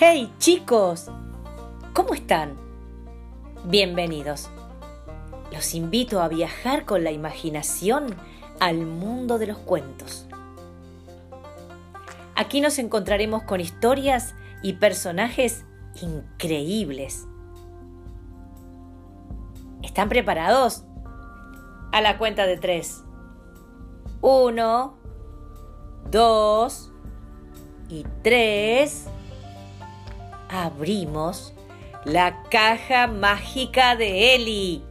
Hey chicos, ¿cómo están? Bienvenidos. Los invito a viajar con la imaginación al mundo de los cuentos. Aquí nos encontraremos con historias y personajes increíbles. ¿Están preparados? A la cuenta de tres. Uno, dos y tres abrimos la caja mágica de Eli.